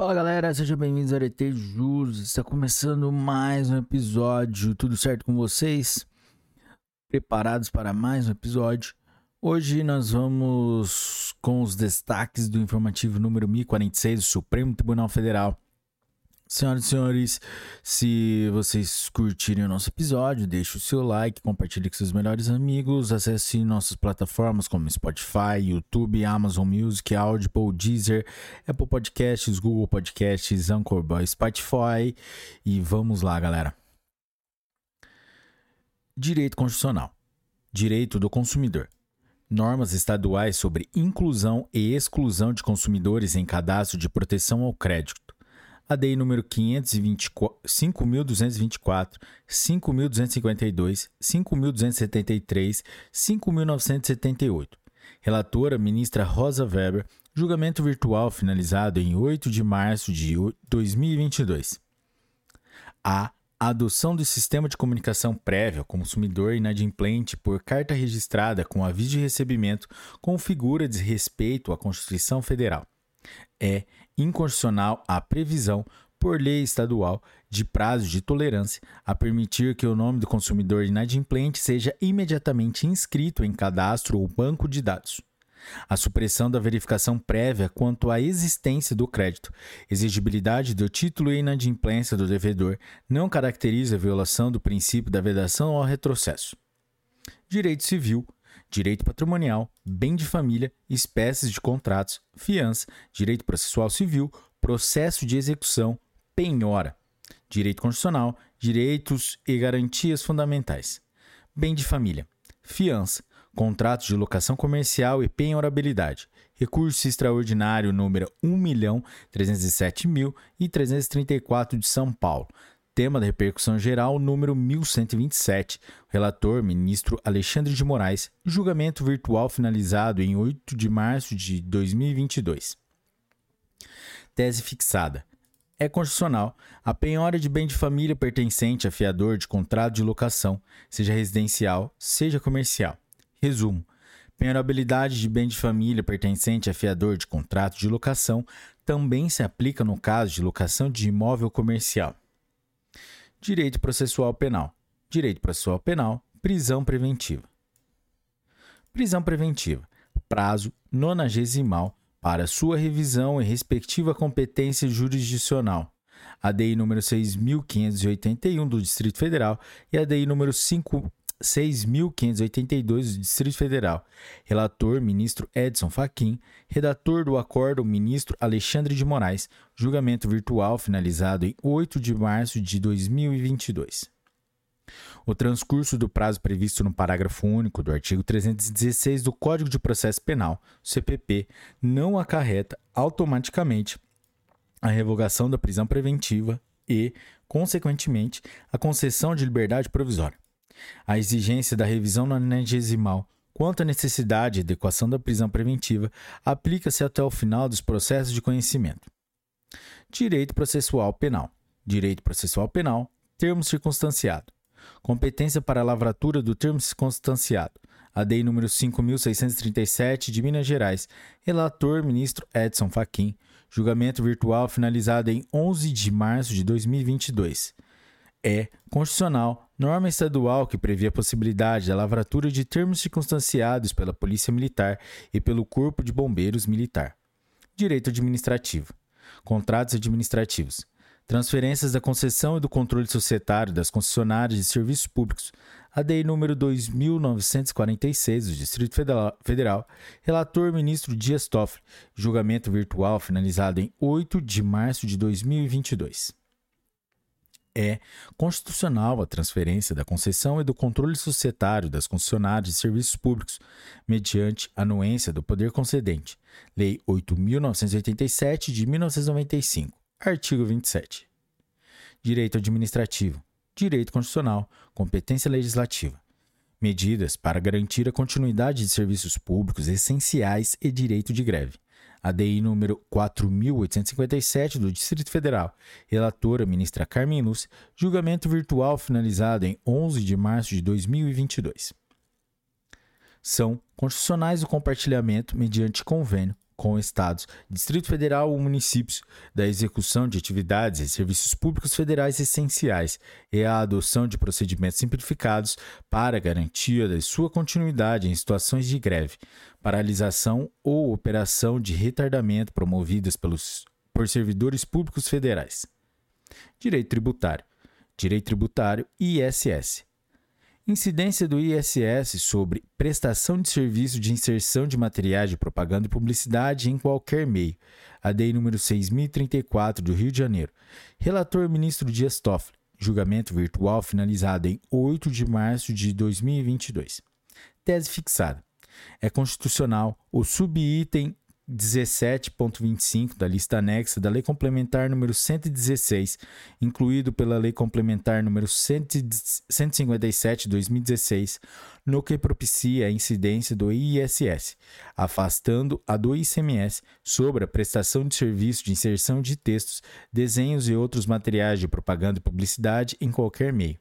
Fala galera, sejam bem-vindos ao ET Jus. Está começando mais um episódio. Tudo certo com vocês? Preparados para mais um episódio? Hoje nós vamos com os destaques do informativo número 1046 do Supremo Tribunal Federal. Senhoras e senhores, se vocês curtirem o nosso episódio, deixe o seu like, compartilhe com seus melhores amigos, acesse nossas plataformas como Spotify, YouTube, Amazon Music, Audible, Deezer, Apple Podcasts, Google Podcasts, Anchor, Spotify e vamos lá, galera. Direito constitucional. Direito do consumidor. Normas estaduais sobre inclusão e exclusão de consumidores em cadastro de proteção ao crédito ADI número 5.224, 5.252, 5.273, 5.978. Relatora ministra Rosa Weber, julgamento virtual finalizado em 8 de março de 2022. A adoção do sistema de comunicação prévia ao consumidor inadimplente por carta registrada com aviso de recebimento configura desrespeito à Constituição Federal. É inconstitucional a previsão, por lei estadual, de prazo de tolerância a permitir que o nome do consumidor inadimplente seja imediatamente inscrito em cadastro ou banco de dados. A supressão da verificação prévia quanto à existência do crédito, exigibilidade do título e inadimplência do devedor não caracteriza a violação do princípio da vedação ao retrocesso. Direito civil direito patrimonial, bem de família, espécies de contratos, fiança, direito processual civil, processo de execução, penhora, direito constitucional, direitos e garantias fundamentais, bem de família, fiança, contratos de locação comercial e penhorabilidade, recurso extraordinário número 1.307.334 de São Paulo, tema da repercussão geral número 1127. Relator, ministro Alexandre de Moraes. Julgamento virtual finalizado em 8 de março de 2022. Tese fixada. É constitucional a penhora de bem de família pertencente a fiador de contrato de locação, seja residencial, seja comercial. Resumo: penhorabilidade de bem de família pertencente a fiador de contrato de locação também se aplica no caso de locação de imóvel comercial. Direito processual penal. Direito processual penal, prisão preventiva. Prisão preventiva. Prazo nonagesimal para sua revisão e respectiva competência jurisdicional. ADI número 6581 do Distrito Federal e ADI número 5 6.582 do Distrito Federal. Relator, ministro Edson Fachin. Redator do acordo, ministro Alexandre de Moraes. Julgamento virtual finalizado em 8 de março de 2022. O transcurso do prazo previsto no parágrafo único do artigo 316 do Código de Processo Penal, CPP, não acarreta automaticamente a revogação da prisão preventiva e, consequentemente, a concessão de liberdade provisória. A exigência da revisão nonagesimal quanto à necessidade e adequação da prisão preventiva aplica-se até o final dos processos de conhecimento. Direito processual penal. Direito processual penal. Termo circunstanciado. Competência para a lavratura do termo circunstanciado. ADI número 5637 de Minas Gerais. Relator ministro Edson Fachin. Julgamento virtual finalizado em 11 de março de 2022 é constitucional norma estadual que prevê a possibilidade da lavratura de termos circunstanciados pela Polícia Militar e pelo Corpo de Bombeiros Militar. Direito administrativo. Contratos administrativos. Transferências da concessão e do controle societário das concessionárias de serviços públicos. ADI número 2946 do Distrito Federal. Relator ministro Dias Toffoli. Julgamento virtual finalizado em 8 de março de 2022 é constitucional a transferência da concessão e do controle societário das concessionárias de serviços públicos, mediante anuência do poder concedente. Lei 8.987 de 1995, artigo 27. Direito administrativo, direito constitucional, competência legislativa. Medidas para garantir a continuidade de serviços públicos essenciais e direito de greve ADI número 4857 do Distrito Federal. Relatora ministra Carmen Lúcia. Julgamento virtual finalizado em 11 de março de 2022. São constitucionais o compartilhamento mediante convênio, com estados, Distrito Federal ou municípios da execução de atividades e serviços públicos federais essenciais e a adoção de procedimentos simplificados para garantia da sua continuidade em situações de greve, paralisação ou operação de retardamento promovidas pelos, por servidores públicos federais. Direito tributário. Direito tributário ISS Incidência do ISS sobre prestação de serviço de inserção de materiais de propaganda e publicidade em qualquer meio. ADI número 6034 do Rio de Janeiro. Relator ministro Dias Toffoli. Julgamento virtual finalizado em 8 de março de 2022. Tese fixada. É constitucional o subitem 17.25 da lista anexa da Lei Complementar número 116, incluído pela Lei Complementar número 157 de 2016, no que propicia a incidência do ISS, afastando a do ICMS sobre a prestação de serviço de inserção de textos, desenhos e outros materiais de propaganda e publicidade em qualquer meio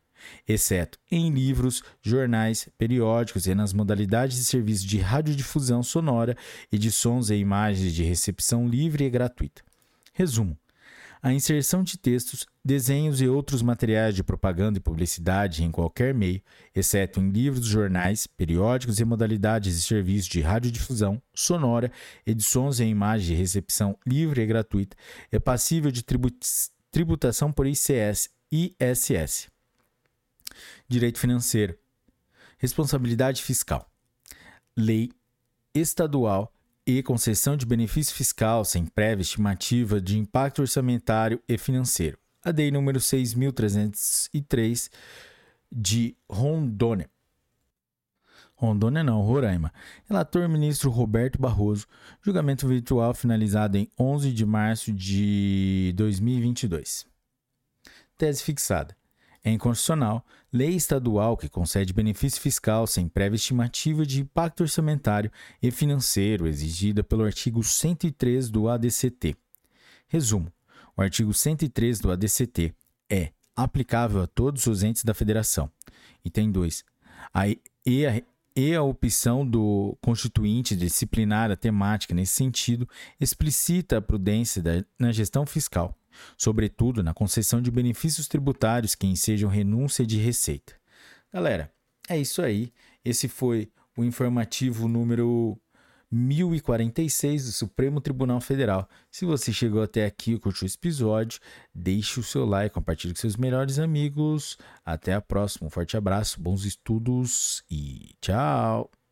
exceto em livros, jornais, periódicos e nas modalidades de serviço de radiodifusão sonora e de sons e imagens de recepção livre e gratuita. Resumo: a inserção de textos, desenhos e outros materiais de propaganda e publicidade em qualquer meio, exceto em livros, jornais, periódicos e modalidades de serviço de radiodifusão sonora, edições e imagens de recepção livre e gratuita, é passível de tributação por ICS ISS. Direito financeiro. Responsabilidade fiscal. Lei estadual e concessão de benefício fiscal sem prévia estimativa de impacto orçamentário e financeiro. A DEI número 6303 de Rondônia. Rondônia não, Roraima. Relator ministro Roberto Barroso. Julgamento virtual finalizado em 11 de março de 2022. Tese fixada. É inconstitucional lei estadual que concede benefício fiscal sem prévia estimativa de impacto orçamentário e financeiro exigida pelo artigo 103 do ADCT. Resumo: o artigo 103 do ADCT é aplicável a todos os entes da federação. Item 2. A, e, a, e a opção do constituinte disciplinar a temática nesse sentido explicita a prudência da, na gestão fiscal sobretudo na concessão de benefícios tributários que ensejam renúncia de receita. Galera, é isso aí. Esse foi o informativo número 1046 do Supremo Tribunal Federal. Se você chegou até aqui e curtiu esse episódio, deixe o seu like, compartilhe com seus melhores amigos. Até a próxima. Um forte abraço, bons estudos e tchau!